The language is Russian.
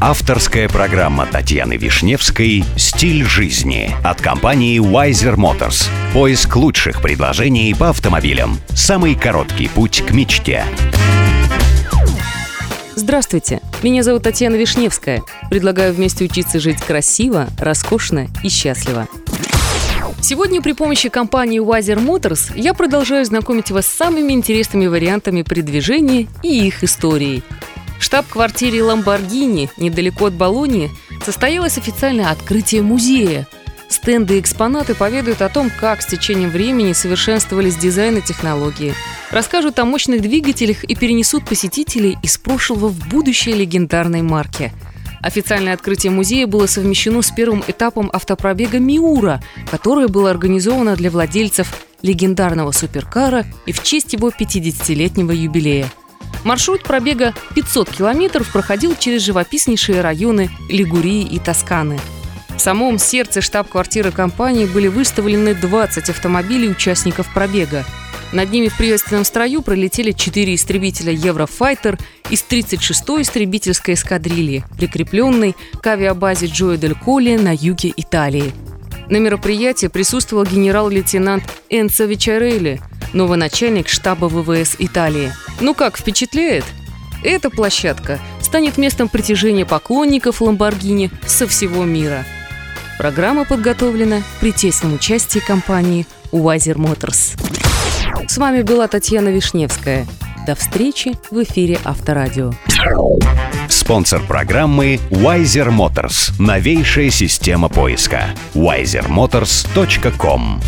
Авторская программа Татьяны Вишневской «Стиль жизни» от компании Wiser Motors. Поиск лучших предложений по автомобилям. Самый короткий путь к мечте. Здравствуйте, меня зовут Татьяна Вишневская. Предлагаю вместе учиться жить красиво, роскошно и счастливо. Сегодня при помощи компании Wiser Motors я продолжаю знакомить вас с самыми интересными вариантами передвижения и их историей. Штаб-квартире Lamborghini, недалеко от Болонии, состоялось официальное открытие музея. Стенды и экспонаты поведают о том, как с течением времени совершенствовались дизайн и технологии. Расскажут о мощных двигателях и перенесут посетителей из прошлого в будущее легендарной марки – Официальное открытие музея было совмещено с первым этапом автопробега «Миура», которое было организовано для владельцев легендарного суперкара и в честь его 50-летнего юбилея. Маршрут пробега 500 километров проходил через живописнейшие районы Лигурии и Тосканы. В самом сердце штаб-квартиры компании были выставлены 20 автомобилей участников пробега – над ними в приветственном строю пролетели четыре истребителя «Еврофайтер» из 36-й истребительской эскадрильи, прикрепленной к авиабазе Джоя Дель Колли на юге Италии. На мероприятии присутствовал генерал-лейтенант Энцо Вичарелли, новый начальник штаба ВВС Италии. Ну как, впечатляет? Эта площадка станет местом притяжения поклонников Ламборгини со всего мира. Программа подготовлена при тесном участии компании Уазер Моторс. С вами была Татьяна Вишневская. До встречи в эфире Авторадио. Спонсор программы Wiser Motors. Новейшая система поиска. wisermotors.com